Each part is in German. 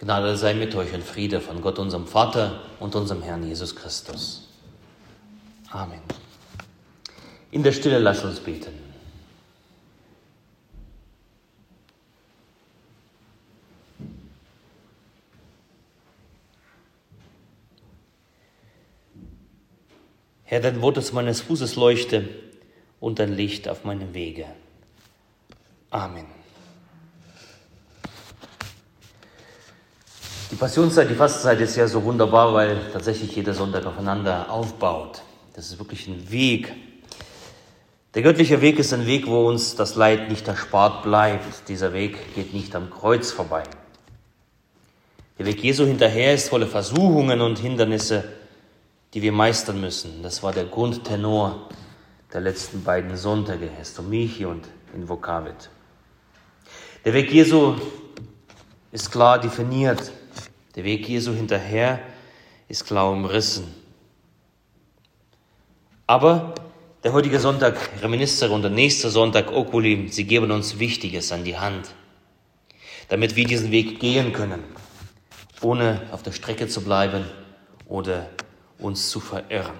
Gnade sei mit euch und Friede von Gott, unserem Vater und unserem Herrn Jesus Christus. Amen. In der Stille lasst uns beten. Herr, dein Wort ist meines Fußes Leuchte und dein Licht auf meinem Wege. Amen. Die Passionszeit, die Fastenzeit ist ja so wunderbar, weil tatsächlich jeder Sonntag aufeinander aufbaut. Das ist wirklich ein Weg. Der göttliche Weg ist ein Weg, wo uns das Leid nicht erspart bleibt. Dieser Weg geht nicht am Kreuz vorbei. Der Weg Jesu hinterher ist voller Versuchungen und Hindernisse, die wir meistern müssen. Das war der Grundtenor der letzten beiden Sonntage, Hestomichi und Invocavit. Der Weg Jesu ist klar definiert. Der Weg Jesu hinterher ist klar umrissen. Aber der heutige Sonntag Reminiscere und der nächste Sonntag Oculi, sie geben uns Wichtiges an die Hand, damit wir diesen Weg gehen können, ohne auf der Strecke zu bleiben oder uns zu verirren.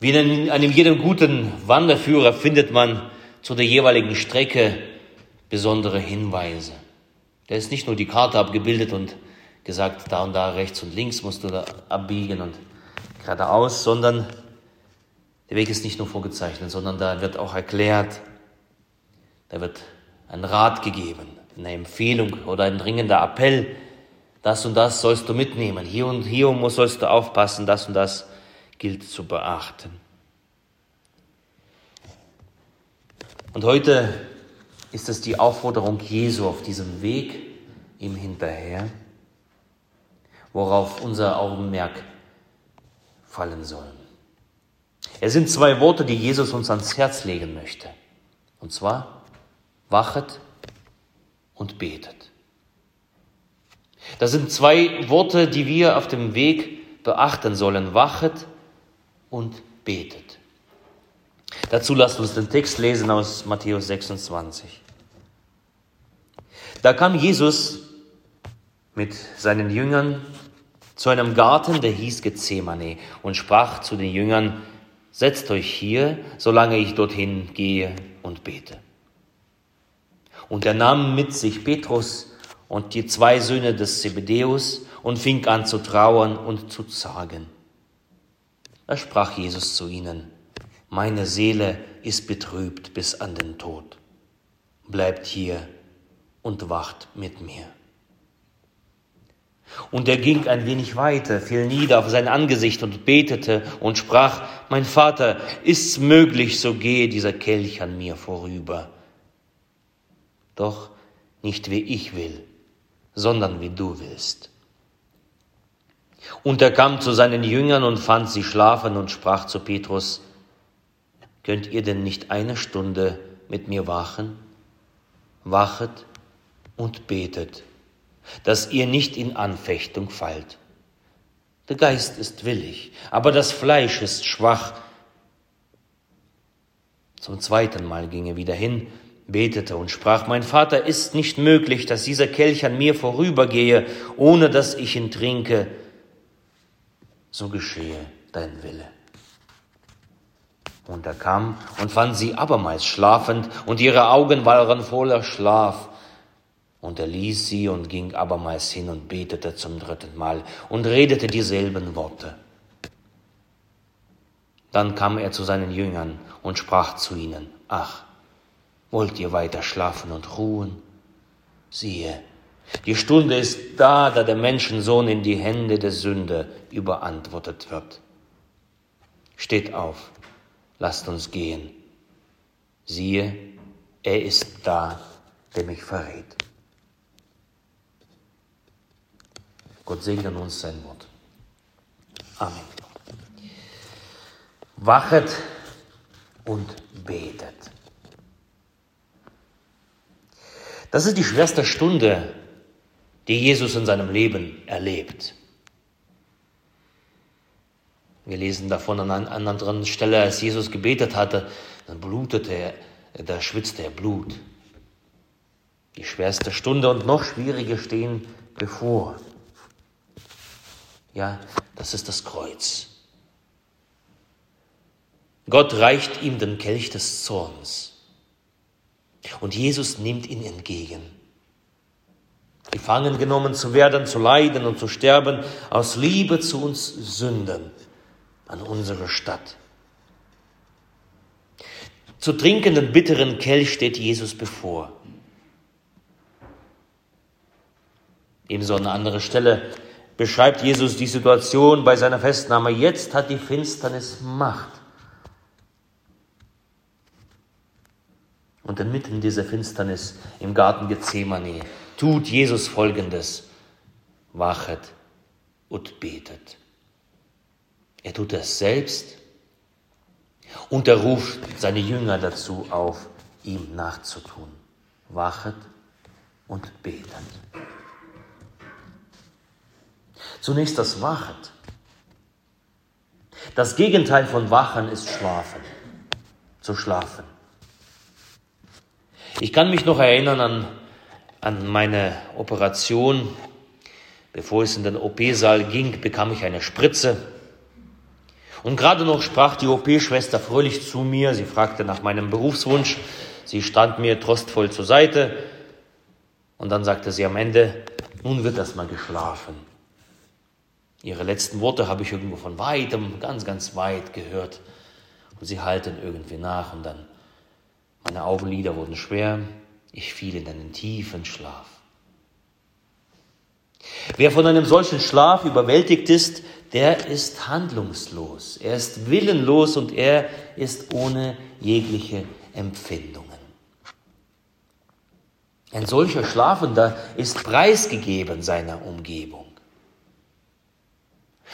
Wie in einem jedem guten Wanderführer findet man zu der jeweiligen Strecke besondere Hinweise. Da ist nicht nur die Karte abgebildet und gesagt, da und da rechts und links musst du da abbiegen und geradeaus, sondern der Weg ist nicht nur vorgezeichnet, sondern da wird auch erklärt, da wird ein Rat gegeben, eine Empfehlung oder ein dringender Appell, das und das sollst du mitnehmen, hier und hier muss, sollst du aufpassen, das und das gilt zu beachten. Und heute ist es die Aufforderung Jesu auf diesem Weg ihm hinterher, worauf unser Augenmerk fallen soll. Es sind zwei Worte, die Jesus uns ans Herz legen möchte. Und zwar, wachet und betet. Das sind zwei Worte, die wir auf dem Weg beachten sollen. Wachet und betet. Dazu lasst uns den Text lesen aus Matthäus 26. Da kam Jesus mit seinen Jüngern zu einem Garten, der hieß Gethsemane, und sprach zu den Jüngern, setzt euch hier, solange ich dorthin gehe und bete. Und er nahm mit sich Petrus und die zwei Söhne des Zebedeus und fing an zu trauern und zu zagen. Da sprach Jesus zu ihnen, meine Seele ist betrübt bis an den Tod. Bleibt hier und wacht mit mir. Und er ging ein wenig weiter, fiel nieder auf sein Angesicht und betete und sprach, mein Vater, ist's möglich, so gehe dieser Kelch an mir vorüber. Doch nicht wie ich will, sondern wie du willst. Und er kam zu seinen Jüngern und fand sie schlafen und sprach zu Petrus, Könnt ihr denn nicht eine Stunde mit mir wachen? Wachet und betet, dass ihr nicht in Anfechtung fallt. Der Geist ist willig, aber das Fleisch ist schwach. Zum zweiten Mal ging er wieder hin betete und sprach, mein Vater, ist nicht möglich, dass dieser Kelch an mir vorübergehe, ohne dass ich ihn trinke. So geschehe dein Wille. Und er kam und fand sie abermals schlafend, und ihre Augen waren voller Schlaf. Und er ließ sie und ging abermals hin und betete zum dritten Mal und redete dieselben Worte. Dann kam er zu seinen Jüngern und sprach zu ihnen, ach, Wollt ihr weiter schlafen und ruhen? Siehe, die Stunde ist da, da der Menschensohn in die Hände der Sünde überantwortet wird. Steht auf, lasst uns gehen. Siehe, er ist da, der mich verrät. Gott segne uns sein Wort. Amen. Wachet und betet. Das ist die schwerste Stunde, die Jesus in seinem Leben erlebt. Wir lesen davon an einer anderen Stelle, als Jesus gebetet hatte, dann blutete er, da schwitzte er Blut. Die schwerste Stunde und noch schwierige stehen bevor. Ja, das ist das Kreuz. Gott reicht ihm den Kelch des Zorns. Und Jesus nimmt ihn entgegen. Gefangen genommen zu werden, zu leiden und zu sterben, aus Liebe zu uns Sünden an unsere Stadt. Zu trinkenden bitteren Kelch steht Jesus bevor. Ebenso an anderer Stelle beschreibt Jesus die Situation bei seiner Festnahme. Jetzt hat die Finsternis Macht. Und inmitten dieser Finsternis im Garten Gethsemane tut Jesus Folgendes. Wachet und betet. Er tut es selbst und er ruft seine Jünger dazu auf, ihm nachzutun. Wachet und betet. Zunächst das Wachet. Das Gegenteil von Wachen ist Schlafen. Zu schlafen. Ich kann mich noch erinnern an, an meine Operation. Bevor es in den OP-Saal ging, bekam ich eine Spritze. Und gerade noch sprach die OP-Schwester fröhlich zu mir. Sie fragte nach meinem Berufswunsch. Sie stand mir trostvoll zur Seite. Und dann sagte sie am Ende, nun wird erst mal geschlafen. Ihre letzten Worte habe ich irgendwo von weitem, ganz, ganz weit gehört. Und sie halten irgendwie nach und dann meine Augenlider wurden schwer, ich fiel in einen tiefen Schlaf. Wer von einem solchen Schlaf überwältigt ist, der ist handlungslos, er ist willenlos und er ist ohne jegliche Empfindungen. Ein solcher Schlafender ist preisgegeben seiner Umgebung.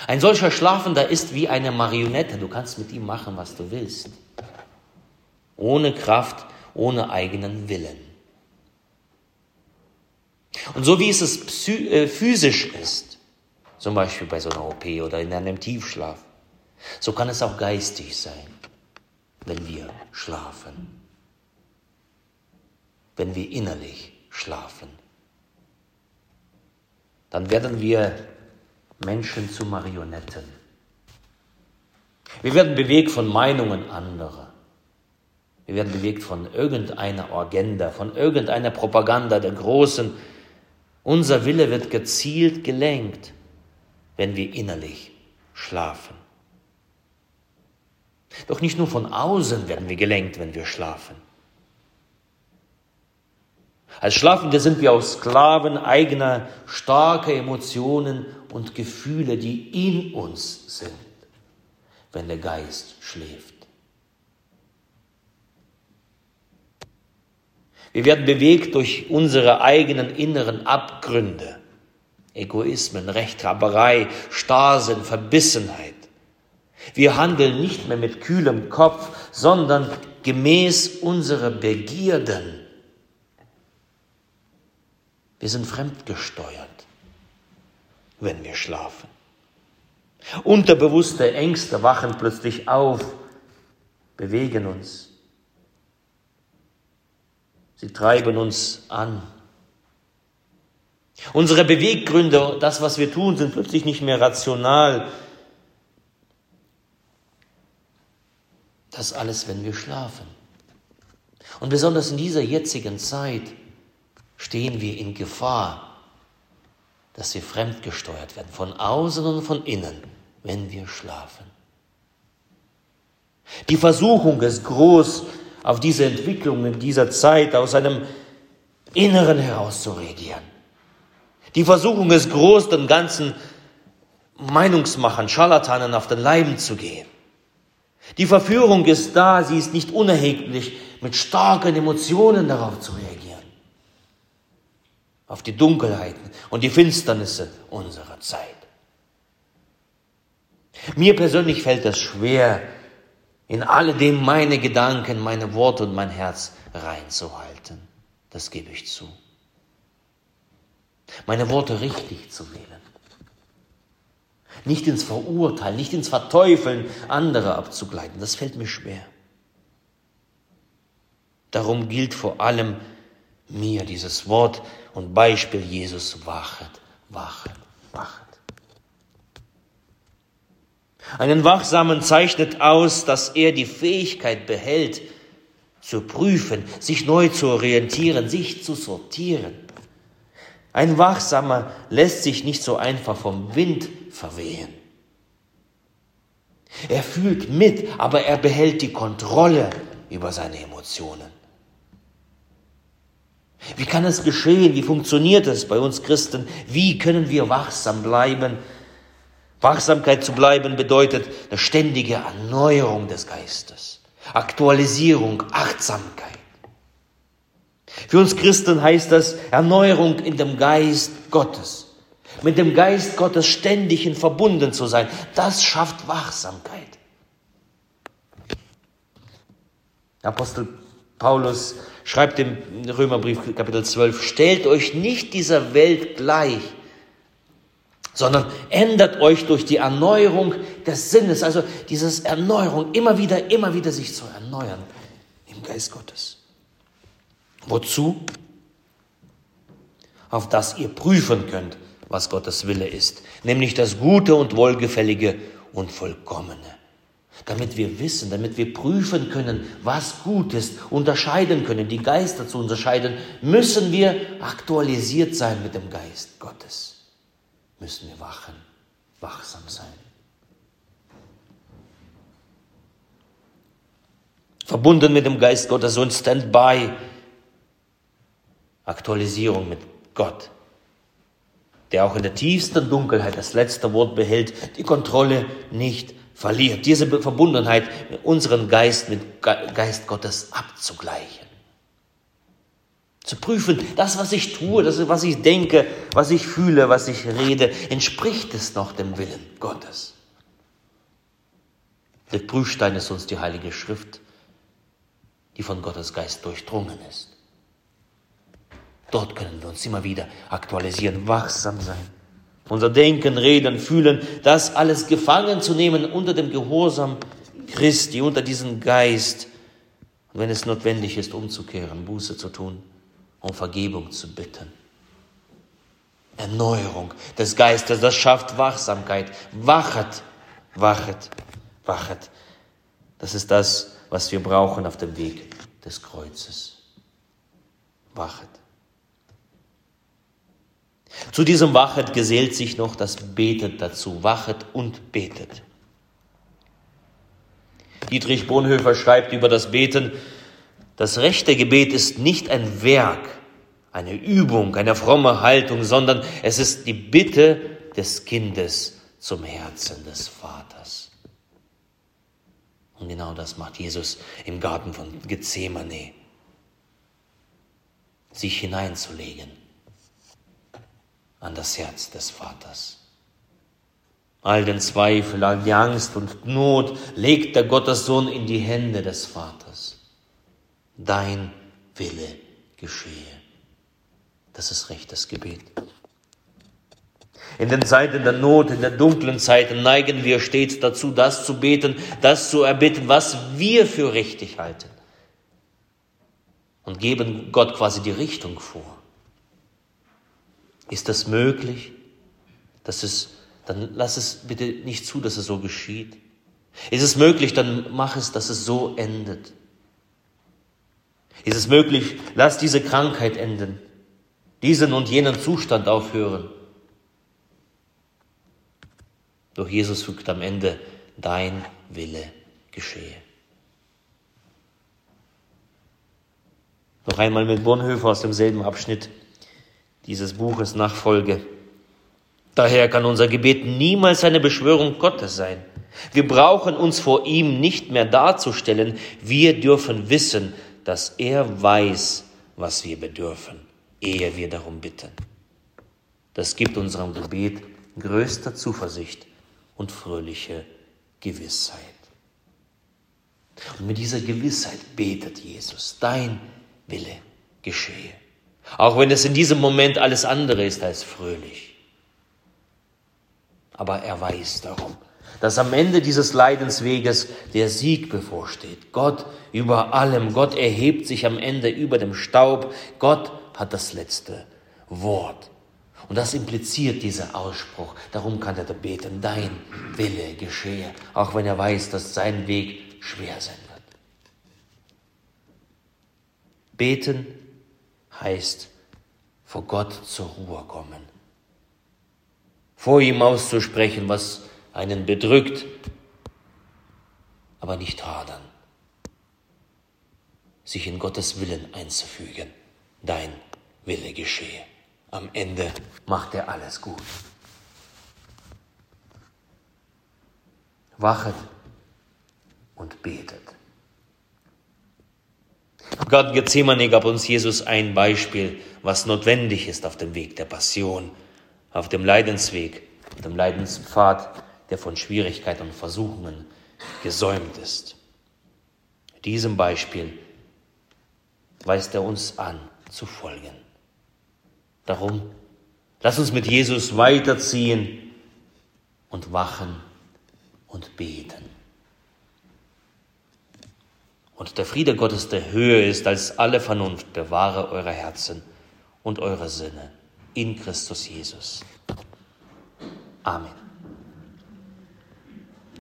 Ein solcher Schlafender ist wie eine Marionette, du kannst mit ihm machen, was du willst ohne Kraft, ohne eigenen Willen. Und so wie es äh, physisch ist, zum Beispiel bei so einer OP oder in einem Tiefschlaf, so kann es auch geistig sein, wenn wir schlafen, wenn wir innerlich schlafen. Dann werden wir Menschen zu Marionetten. Wir werden bewegt von Meinungen anderer. Wir werden bewegt von irgendeiner Agenda, von irgendeiner Propaganda der Großen. Unser Wille wird gezielt gelenkt, wenn wir innerlich schlafen. Doch nicht nur von außen werden wir gelenkt, wenn wir schlafen. Als Schlafende sind wir auch Sklaven eigener starker Emotionen und Gefühle, die in uns sind, wenn der Geist schläft. Wir werden bewegt durch unsere eigenen inneren Abgründe, Egoismen, Rechthaberei, Starrsinn, Verbissenheit. Wir handeln nicht mehr mit kühlem Kopf, sondern gemäß unserer Begierden. Wir sind fremdgesteuert, wenn wir schlafen. Unterbewusste Ängste wachen plötzlich auf, bewegen uns. Sie treiben uns an. Unsere Beweggründe, das, was wir tun, sind plötzlich nicht mehr rational. Das alles, wenn wir schlafen. Und besonders in dieser jetzigen Zeit stehen wir in Gefahr, dass wir fremdgesteuert werden, von außen und von innen, wenn wir schlafen. Die Versuchung ist groß, auf diese Entwicklung in dieser Zeit aus einem Inneren heraus zu reagieren. Die Versuchung ist groß, den ganzen Meinungsmachern, Scharlatanen auf den Leiben zu gehen. Die Verführung ist da, sie ist nicht unerheblich, mit starken Emotionen darauf zu reagieren. Auf die Dunkelheiten und die Finsternisse unserer Zeit. Mir persönlich fällt es schwer, in alledem meine Gedanken, meine Worte und mein Herz reinzuhalten. Das gebe ich zu. Meine Worte richtig zu wählen. Nicht ins Verurteilen, nicht ins Verteufeln anderer abzugleiten. Das fällt mir schwer. Darum gilt vor allem, mir dieses Wort und Beispiel Jesus wachet, wachet, wachet. Einen Wachsamen zeichnet aus, dass er die Fähigkeit behält, zu prüfen, sich neu zu orientieren, sich zu sortieren. Ein Wachsamer lässt sich nicht so einfach vom Wind verwehen. Er fühlt mit, aber er behält die Kontrolle über seine Emotionen. Wie kann es geschehen? Wie funktioniert es bei uns Christen? Wie können wir wachsam bleiben? Wachsamkeit zu bleiben bedeutet eine ständige Erneuerung des Geistes, Aktualisierung, Achtsamkeit. Für uns Christen heißt das Erneuerung in dem Geist Gottes. Mit dem Geist Gottes ständig in verbunden zu sein, das schafft Wachsamkeit. Apostel Paulus schreibt im Römerbrief Kapitel 12, stellt euch nicht dieser Welt gleich, sondern ändert euch durch die Erneuerung des Sinnes, also dieses Erneuerung, immer wieder, immer wieder sich zu erneuern im Geist Gottes. Wozu? Auf das ihr prüfen könnt, was Gottes Wille ist, nämlich das Gute und Wohlgefällige und Vollkommene damit wir wissen, damit wir prüfen können, was gut ist, unterscheiden können, die Geister zu unterscheiden, müssen wir aktualisiert sein mit dem Geist Gottes. Müssen wir wachen, wachsam sein. Verbunden mit dem Geist Gottes, ein Standby, Aktualisierung mit Gott, der auch in der tiefsten Dunkelheit das letzte Wort behält, die Kontrolle nicht verliert, diese Verbundenheit mit unserem Geist, mit Geist Gottes abzugleichen. Zu prüfen, das, was ich tue, das, was ich denke, was ich fühle, was ich rede, entspricht es noch dem Willen Gottes. Der Prüfstein ist uns die Heilige Schrift, die von Gottes Geist durchdrungen ist. Dort können wir uns immer wieder aktualisieren, wachsam sein unser Denken, Reden, Fühlen, das alles gefangen zu nehmen unter dem Gehorsam Christi, unter diesem Geist. Und wenn es notwendig ist, umzukehren, Buße zu tun, um Vergebung zu bitten. Erneuerung des Geistes, das schafft Wachsamkeit. Wachet, wachet, wachet. Das ist das, was wir brauchen auf dem Weg des Kreuzes. Wachet. Zu diesem Wachet gesellt sich noch das Betet dazu. Wachet und betet. Dietrich Bonhoeffer schreibt über das Beten, das rechte Gebet ist nicht ein Werk, eine Übung, eine fromme Haltung, sondern es ist die Bitte des Kindes zum Herzen des Vaters. Und genau das macht Jesus im Garten von Gethsemane, sich hineinzulegen an das Herz des Vaters. All den Zweifel, all die Angst und Not legt der Gottessohn in die Hände des Vaters. Dein Wille geschehe. Das ist rechtes Gebet. In den Zeiten der Not, in den dunklen Zeiten neigen wir stets dazu, das zu beten, das zu erbitten, was wir für richtig halten. Und geben Gott quasi die Richtung vor. Ist das möglich? Dass es, dann lass es bitte nicht zu, dass es so geschieht. Ist es möglich, dann mach es, dass es so endet. Ist es möglich, lass diese Krankheit enden, diesen und jenen Zustand aufhören. Doch Jesus fügt am Ende, dein Wille geschehe. Noch einmal mit Bonhoeffer aus demselben Abschnitt dieses Buches nachfolge. Daher kann unser Gebet niemals eine Beschwörung Gottes sein. Wir brauchen uns vor ihm nicht mehr darzustellen. Wir dürfen wissen, dass er weiß, was wir bedürfen, ehe wir darum bitten. Das gibt unserem Gebet größte Zuversicht und fröhliche Gewissheit. Und mit dieser Gewissheit betet Jesus, dein Wille geschehe. Auch wenn es in diesem Moment alles andere ist als fröhlich. Aber er weiß darum. dass am Ende dieses Leidensweges der Sieg bevorsteht. Gott über allem, Gott erhebt sich am Ende über dem Staub, Gott hat das letzte Wort. Und das impliziert dieser Ausspruch. Darum kann er da beten, dein Wille geschehe, auch wenn er weiß, dass sein Weg schwer sein wird. Beten heißt vor Gott zur Ruhe kommen, vor ihm auszusprechen, was einen bedrückt, aber nicht hadern, sich in Gottes Willen einzufügen, dein Wille geschehe. Am Ende macht er alles gut. Wachet und betet. Garten Gethsemane gab uns Jesus ein Beispiel, was notwendig ist auf dem Weg der Passion, auf dem Leidensweg, auf dem Leidenspfad, der von Schwierigkeiten und Versuchungen gesäumt ist. Diesem Beispiel weist er uns an zu folgen. Darum, lass uns mit Jesus weiterziehen und wachen und beten. Und der Friede Gottes, der höher ist als alle Vernunft, bewahre eure Herzen und eure Sinne in Christus Jesus. Amen.